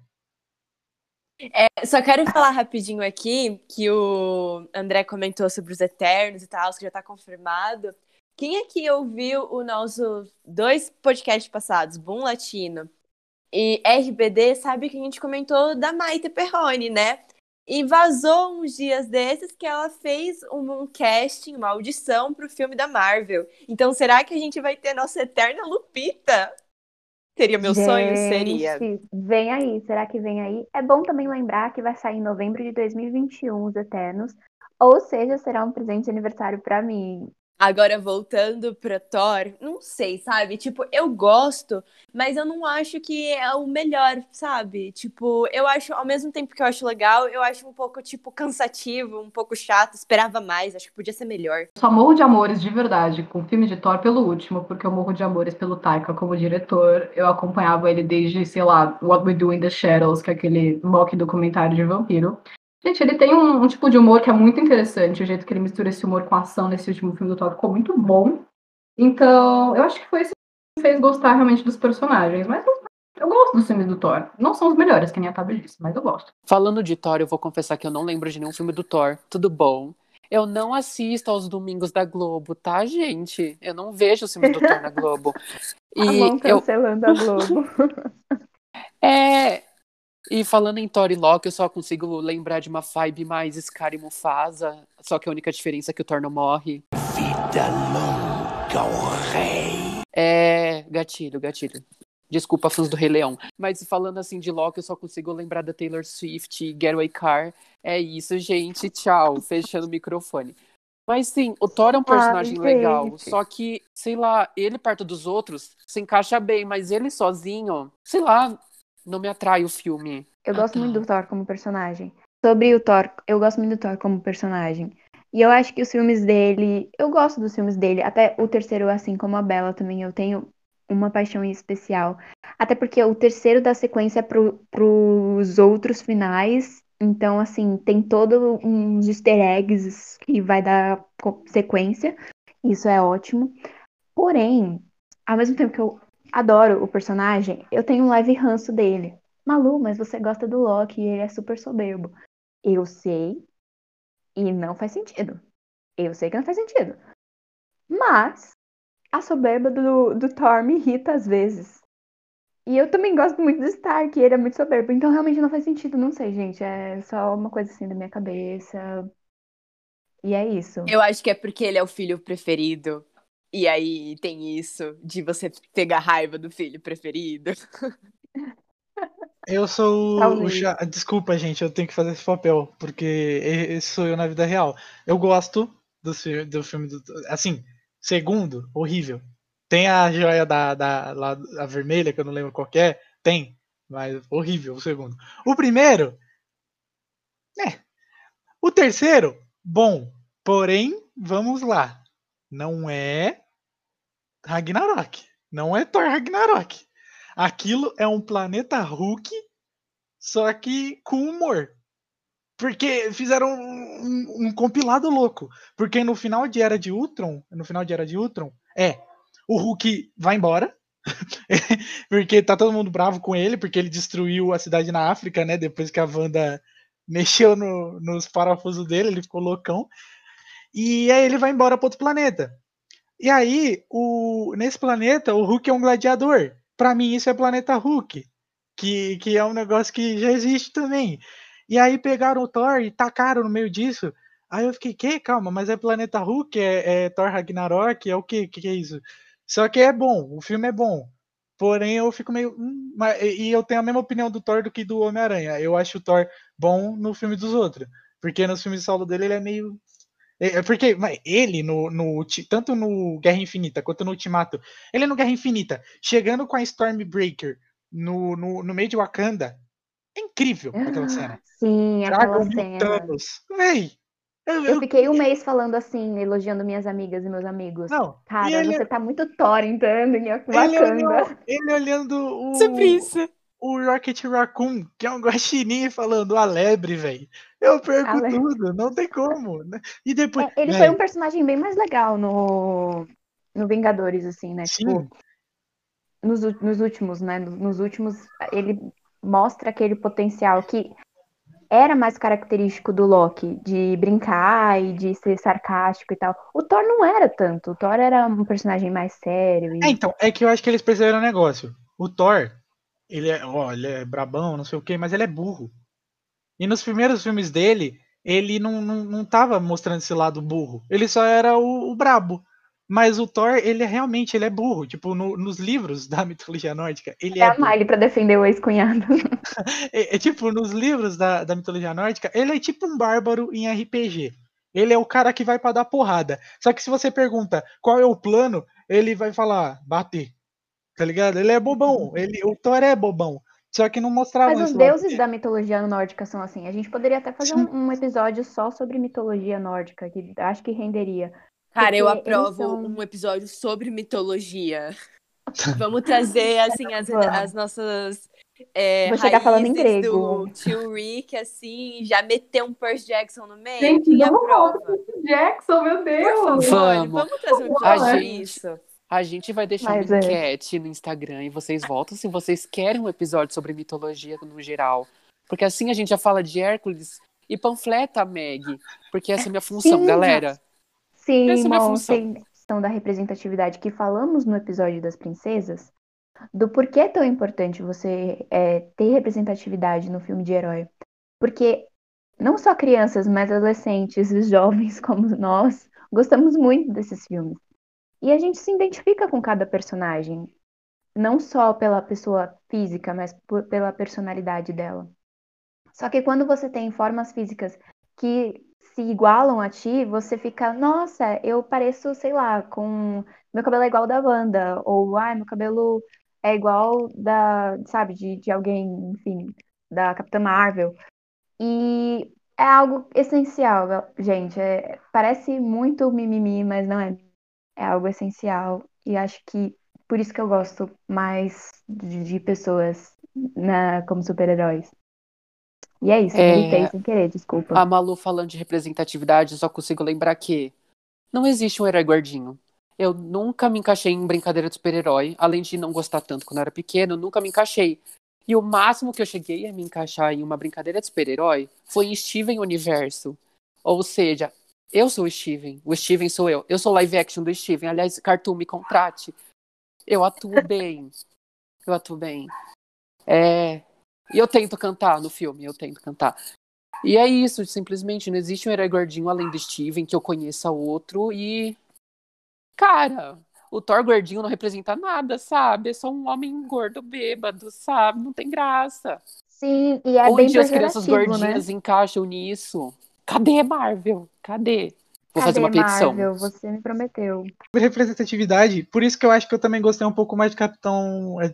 É, só quero falar rapidinho aqui que o André comentou sobre os Eternos e tal, que já tá confirmado. Quem aqui ouviu o nosso dois podcasts passados, Boom Latino e RBD, sabe que a gente comentou da Maite Perrone, né? E vazou uns dias desses que ela fez um, um casting, uma audição pro filme da Marvel. Então será que a gente vai ter nossa eterna Lupita? Seria meu Gente, sonho? Seria. Vem aí, será que vem aí? É bom também lembrar que vai sair em novembro de 2021 Os Eternos. Ou seja, será um presente de aniversário para mim. Agora, voltando pra Thor, não sei, sabe? Tipo, eu gosto, mas eu não acho que é o melhor, sabe? Tipo, eu acho, ao mesmo tempo que eu acho legal, eu acho um pouco, tipo, cansativo, um pouco chato, esperava mais, acho que podia ser melhor. Só morro de amores de verdade com o filme de Thor pelo último, porque eu morro de amores pelo Taika como diretor. Eu acompanhava ele desde, sei lá, What We Do in the Shadows, que é aquele mock documentário de vampiro. Gente, ele tem um, um, tipo de humor que é muito interessante. O jeito que ele mistura esse humor com a ação nesse último filme do Thor ficou muito bom. Então, eu acho que foi isso que me fez gostar realmente dos personagens. Mas eu gosto dos filmes do Thor. Não são os melhores, que nem a Tabi disse, mas eu gosto. Falando de Thor, eu vou confessar que eu não lembro de nenhum filme do Thor. Tudo bom. Eu não assisto aos domingos da Globo, tá, gente? Eu não vejo os filmes do Thor na Globo. E a mão cancelando eu... a Globo. é, e falando em Thor e Loki, eu só consigo lembrar de uma vibe mais Scar e Mufasa, só que a única diferença é que o Thor não morre. Vida longa ao rei. É, gatilho, gatilho. Desculpa, fãs do Rei Leão. Mas falando assim de Loki, eu só consigo lembrar da Taylor Swift, Getaway Car. É isso, gente. Tchau. Fechando o microfone. Mas sim, o Thor é um personagem legal. Só que, sei lá, ele perto dos outros se encaixa bem, mas ele sozinho, sei lá, não me atrai o filme. Eu ah, gosto tá. muito do Thor como personagem. Sobre o Thor, eu gosto muito do Thor como personagem. E eu acho que os filmes dele, eu gosto dos filmes dele, até o terceiro, assim como a Bela também, eu tenho uma paixão especial. Até porque o terceiro da sequência é pro, pros outros finais. Então, assim, tem todos uns easter eggs que vai dar sequência. Isso é ótimo. Porém, ao mesmo tempo que eu adoro o personagem, eu tenho um leve ranço dele. Malu, mas você gosta do Loki e ele é super soberbo. Eu sei, e não faz sentido. Eu sei que não faz sentido. Mas a soberba do, do Thor me irrita às vezes. E eu também gosto muito do Stark, ele é muito soberbo. Então realmente não faz sentido, não sei, gente. É só uma coisa assim da minha cabeça. E é isso. Eu acho que é porque ele é o filho preferido. E aí tem isso de você pegar raiva do filho preferido. Eu sou o, o cha... Desculpa, gente, eu tenho que fazer esse papel, porque esse sou eu na vida real. Eu gosto do, do filme do. Assim, segundo, horrível. Tem a joia da, da lá, a vermelha, que eu não lembro qual é. Tem, mas horrível o segundo. O primeiro. É. O terceiro, bom. Porém, vamos lá. Não é Ragnarok. Não é Thor Ragnarok. Aquilo é um planeta Hulk, só que com humor. Porque fizeram um, um, um, compilado louco. Porque no final de Era de Ultron, no final de Era de Ultron, é, o Hulk vai embora, porque tá todo mundo bravo com ele, porque ele destruiu a cidade na África, né, depois que a Wanda mexeu no, nos parafusos dele, ele ficou loucão. E aí ele vai embora para outro planeta. E aí, o, nesse planeta, o Hulk é um gladiador. Para mim, isso é planeta Hulk, que, que é um negócio que já existe também. E aí pegaram o Thor e tacaram no meio disso. Aí eu fiquei, que? Calma, mas é planeta Hulk? É, é Thor Ragnarok? É o que? que? que é isso? Só que é bom, o filme é bom. Porém, eu fico meio. Hum, mas, e eu tenho a mesma opinião do Thor do que do Homem-Aranha. Eu acho o Thor bom no filme dos outros. Porque nos filmes solo dele ele é meio é, é porque ele, no, no, tanto no Guerra Infinita quanto no Ultimato, ele no Guerra Infinita, chegando com a Stormbreaker no, no, no meio de Wakanda, é incrível aquela cena. Sim, aquela cena. Thanos. Véi, eu, eu, fiquei um mês falando assim, elogiando minhas amigas e meus amigos. Não, Cara, ele, você tá muito Thor entrando em Wakanda. Ele olhando, ele olhando o. Sobre isso o Rocket Raccoon, que é um guaxinim falando a lebre, velho. Eu perco tudo, não tem como. Né? E depois. É, ele véio, foi um personagem bem mais legal no, no Vingadores, assim, né? Sim. Tipo, nos, nos últimos, né? Nos últimos, ele mostra aquele potencial que era mais característico do Loki, de brincar e de ser sarcástico e tal. O Thor não era tanto. O Thor era um personagem mais sério. E... É, então, é que eu acho que eles perceberam o negócio. O Thor, ele é, ó, ele é brabão, não sei o quê, mas ele é burro. E nos primeiros filmes dele, ele não, não, não tava mostrando esse lado burro. Ele só era o, o brabo. Mas o Thor, ele é realmente ele é burro. Tipo, no, nos livros da mitologia nórdica, ele é. É a Miley pra defender o ex-cunhado. é, é, tipo, nos livros da, da mitologia nórdica, ele é tipo um bárbaro em RPG. Ele é o cara que vai para dar porrada. Só que se você pergunta qual é o plano, ele vai falar bater. Tá ligado? Ele é bobão. Uhum. Ele, o Thor é bobão. Só que não mostrava Mas os deuses da mitologia nórdica são assim. A gente poderia até fazer um, um, episódio só sobre mitologia nórdica, que acho que renderia. Cara, eu aprovo são... um episódio sobre mitologia. Vamos trazer, assim, as, as nossas. É, Vou chegar falando em grego. Do tio Rick, assim, já meter um Percy Jackson no meio. Gente, vamos falar Percy Jackson, meu Deus! Favor, vamos, vamos trazer um episódio sobre isso. A gente vai deixar Mas uma é. enquete no Instagram e vocês votam se vocês querem um episódio sobre mitologia no geral. Porque assim a gente já fala de Hércules e panfleta a Meg. Porque essa é a minha função, Sim. galera. Sim, essa é minha função. tem questão da representatividade que falamos no episódio das princesas, do porquê é tão importante você é, ter representatividade no filme de herói. Porque não só crianças, mas adolescentes e jovens como nós gostamos muito desses filmes. E a gente se identifica com cada personagem, não só pela pessoa física, mas por, pela personalidade dela. Só que quando você tem formas físicas que se igualam a ti, você fica, nossa, eu pareço, sei lá, com. Meu cabelo é igual da Wanda, ou ai, meu cabelo é igual da, sabe, de, de alguém, enfim, da Capitã Marvel. E é algo essencial, gente. É, parece muito mimimi, mas não é é algo essencial e acho que por isso que eu gosto mais de, de pessoas na, como super-heróis. E é isso, é... gritei sem querer, desculpa. A Malu falando de representatividade, eu só consigo lembrar que não existe um herói gordinho. Eu nunca me encaixei em brincadeira de super-herói, além de não gostar tanto quando era pequeno, nunca me encaixei. E o máximo que eu cheguei a me encaixar em uma brincadeira de super-herói foi em Steven Universo. Ou seja, eu sou o Steven, o Steven sou eu. Eu sou live action do Steven. Aliás, Cartoon me contrate. Eu atuo bem. Eu atuo bem. É. E eu tento cantar no filme, eu tento cantar. E é isso, simplesmente. Não existe um herói gordinho além do Steven, que eu conheça outro. E. Cara, o Thor gordinho não representa nada, sabe? É só um homem gordo bêbado, sabe? Não tem graça. Sim, e é Onde bem as crianças né? gordinhas encaixam nisso? Cadê Marvel? Cadê? Vou fazer uma Cadê, petição. Marvel? Você me prometeu. Representatividade, por isso que eu acho que eu também gostei um pouco mais de Capitão. é,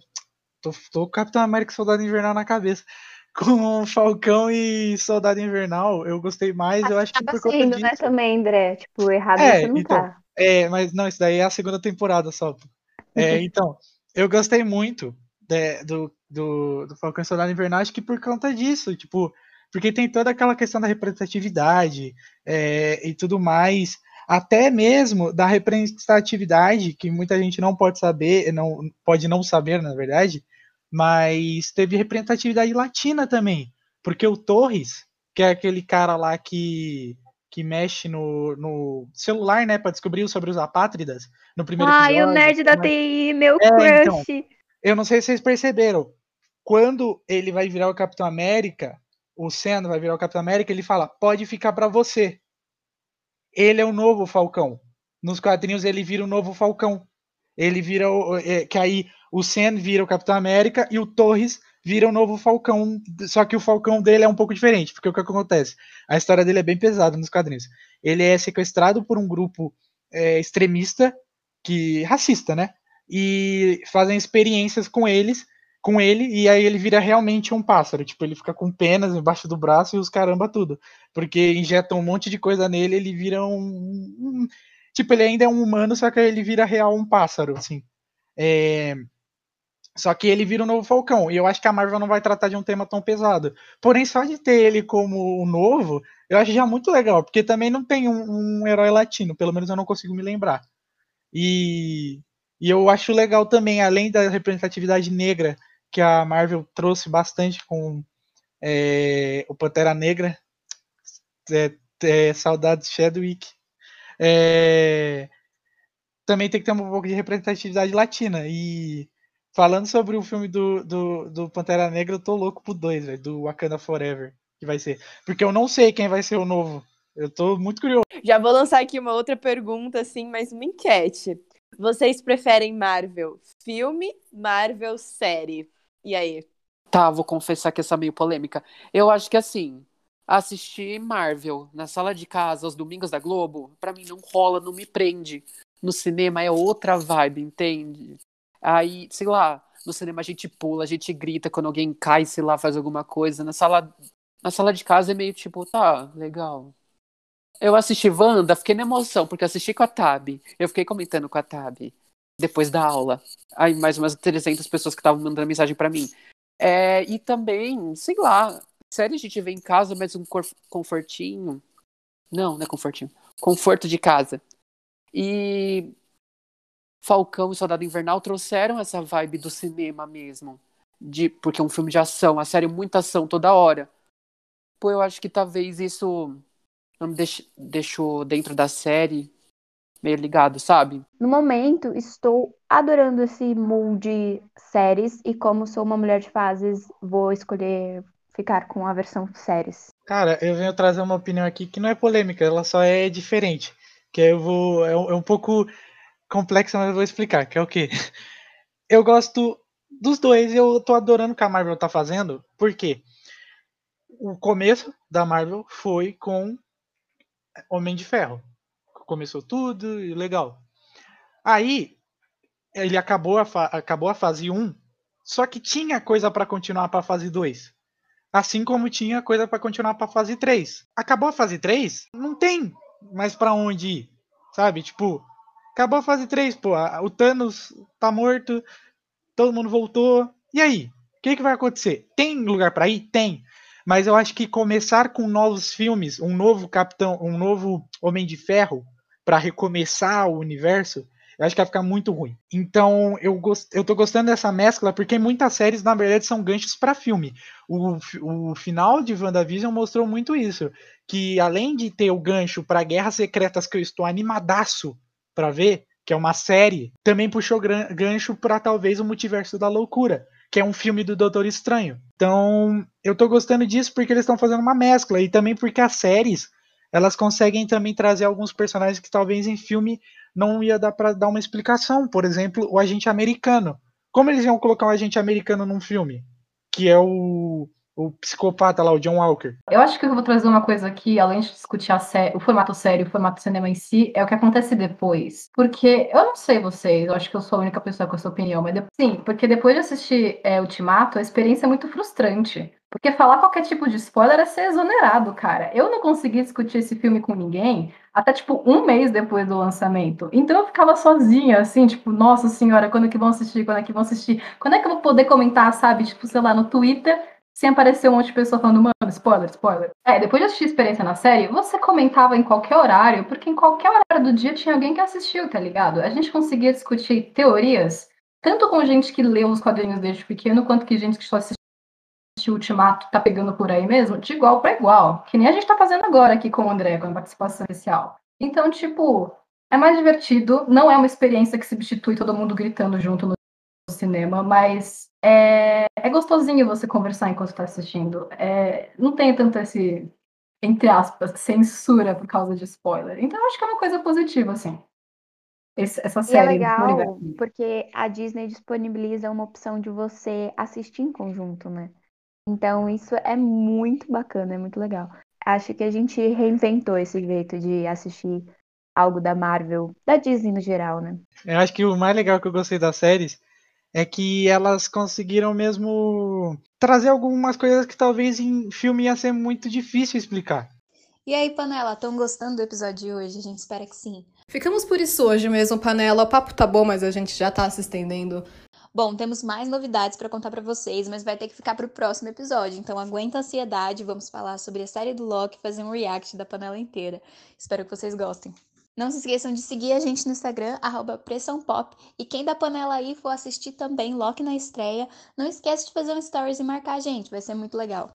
Tô, tô com Capitão América e Soldado Invernal na cabeça. Com Falcão e Soldado Invernal, eu gostei mais, eu acho que Acaba por conta sendo, disso. né, também, André? Tipo, errado É, você não então. tá. É, mas não, isso daí é a segunda temporada só. pô. É, então, eu gostei muito de- do, do, do Falcão e Soldado Invernal, acho que por conta disso, tipo, porque tem toda aquela questão da representatividade é, e tudo mais, até mesmo da representatividade, que muita gente não pode saber, não pode não saber, na verdade, mas teve representatividade latina também, porque o Torres, que é aquele cara lá que que mexe no, no celular, né, para descobrir sobre os apátridas no primeiro episódio. o nerd da TI, meu É, então. crush. Eu não sei se vocês perceberam. Quando ele vai virar o Capitão América, o Sam vai virar o Capitão América, ele fala: "Pode ficar para você". Ele é o novo Falcão. Nos quadrinhos ele vira o novo Falcão. Ele vira o é, que aí o Sam vira o Capitão América e o Torres vira o novo Falcão, só que o Falcão dele é um pouco diferente, porque o que acontece? A história dele é bem pesada nos quadrinhos. Ele é sequestrado por um grupo é, extremista, que racista, né? E fazem experiências com eles, com ele, e aí ele vira realmente um pássaro. Tipo, ele fica com penas embaixo do braço e os caramba tudo. Porque injetam um monte de coisa nele, ele vira um. um- tipo, ele ainda é um humano, só que ele vira real um pássaro, assim. É, só que ele vira o novo Falcão. E eu acho que a Marvel não vai tratar de um tema tão pesado. Porém, só de ter ele como o novo, eu acho já muito legal. Porque também não tem um, um herói latino. Pelo menos eu não consigo me lembrar. E, e eu acho legal também, além da representatividade negra que a Marvel trouxe bastante com é, o Pantera Negra. É, é, saudades Chadwick. É, também tem que ter um pouco de representatividade latina. E falando sobre o filme do, do, do Pantera Negra, eu tô louco pro 2, velho, do Wakanda Forever, que vai ser. Porque eu não sei quem vai ser o novo. Eu tô muito curioso. Já vou lançar aqui uma outra pergunta, assim, mas uma enquete. Vocês preferem Marvel filme, Marvel série? E aí? Tá, vou confessar que essa é meio polêmica. Eu acho que assim, assistir Marvel na sala de casa aos domingos da Globo, pra mim não rola, não me prende. No cinema é outra vibe, entende? Aí, sei lá, no cinema a gente pula, a gente grita quando alguém cai, sei lá, faz alguma coisa. Na sala, na sala de casa é meio tipo, tá, legal. Eu assisti Wanda, fiquei na emoção, porque assisti com a Tab. Eu fiquei comentando com a Tab depois da aula. Aí mais umas 300 pessoas que estavam mandando mensagem pra mim. É, e também, sei lá, série a gente vê em casa, mas um confortinho. Não, não é confortinho. Conforto de casa. E Falcão e Soldado Invernal trouxeram essa vibe do cinema mesmo. De, porque é um filme de ação, a série é muita ação toda hora. Pô, eu acho que talvez isso não me deixou dentro da série meio ligado, sabe? No momento, estou adorando esse molde séries e como sou uma mulher de fases, vou escolher ficar com a versão séries. Cara, eu venho trazer uma opinião aqui que não é polêmica, ela só é diferente. Que eu vou. É um, é um pouco complexa, mas eu vou explicar. Que é o quê? Eu gosto dos dois, eu tô adorando o que a Marvel tá fazendo, porque o começo da Marvel foi com Homem de Ferro. Começou tudo e legal. Aí ele acabou a, acabou a fase 1, só que tinha coisa pra continuar pra fase 2. Assim como tinha coisa pra continuar pra fase 3. Acabou a fase 3, não tem mais pra onde ir. Sabe? Tipo, acabou a fase 3, pô. a- O Thanos tá morto, todo mundo voltou. E aí? O que, que vai acontecer? Tem lugar pra ir? Tem. Mas eu acho que começar com novos filmes, um novo Capitão, um novo Homem de Ferro, pra recomeçar o universo, eu acho que vai ficar muito ruim. Então, eu, gost... eu tô gostando dessa mescla, porque muitas séries, na verdade, são ganchos pra filme. O, o final de WandaVision mostrou muito isso. Que além de ter o gancho pra Guerras Secretas, que eu estou animadaço pra ver, que é uma série, também puxou gancho para talvez o Multiverso da Loucura, que é um filme do Doutor Estranho. Então, eu tô gostando disso porque eles estão fazendo uma mescla e também porque as séries, elas conseguem também trazer alguns personagens que talvez em filme não ia dar para dar uma explicação. Por exemplo, o agente americano. Como eles iam colocar um agente americano num filme? Que é o o psicopata lá, o John Walker. Eu acho que eu vou trazer uma coisa aqui, além de discutir o formato sério, o formato cinema em si, é o que acontece depois. Porque eu não sei vocês, eu acho que eu sou a única pessoa com essa opinião, mas sim, porque depois de assistir é, Ultimato, a experiência é muito frustrante. Porque falar qualquer tipo de spoiler é ser exonerado, cara. Eu não consegui discutir esse filme com ninguém até, tipo, um mês depois do lançamento. Então eu ficava sozinha, assim, tipo, nossa senhora, quando é que vão assistir? Quando é que vão assistir? Quando é que eu vou poder comentar, sabe? Tipo, sei lá, no Twitter sem aparecer um monte de pessoa falando, mano, spoiler, spoiler. É, depois de assistir a experiência na série, você comentava em qualquer horário, porque em qualquer horário do dia tinha alguém que assistiu, tá ligado? A gente conseguia discutir teorias, tanto com gente que leu os quadrinhos desde pequeno, quanto que gente que só assistiu Ultimato tá pegando por aí mesmo, de igual para igual. Que nem a gente tá fazendo agora aqui com o André, com a participação especial. Então, tipo, é mais divertido, não é uma experiência que substitui todo mundo gritando junto no cinema, mas é, é gostosinho você conversar enquanto está assistindo. É, não tem tanto esse, entre aspas, censura por causa de spoiler. Então eu acho que é uma coisa positiva, assim. Esse, essa série. E é legal, porque a Disney disponibiliza uma opção de você assistir em conjunto, né? Então isso é muito bacana, é muito legal. Acho que a gente reinventou esse jeito de assistir algo da Marvel, da Disney no geral, né? Eu acho que o mais legal que eu gostei das séries é que elas conseguiram mesmo trazer algumas coisas que talvez em filme ia ser muito difícil explicar. E aí, Panela, estão gostando do episódio de hoje? A gente espera que sim. Ficamos por isso hoje mesmo, Panela. O papo tá bom, mas a gente já tá se estendendo. Bom, temos mais novidades para contar para vocês, mas vai ter que ficar para o próximo episódio. Então aguenta a ansiedade, vamos falar sobre a série do Loki, fazer um react da panela inteira. Espero que vocês gostem. Não se esqueçam de seguir a gente no Instagram, arroba. E quem da panela aí for assistir também Loki na estreia, não esquece de fazer um stories e marcar a gente, vai ser muito legal.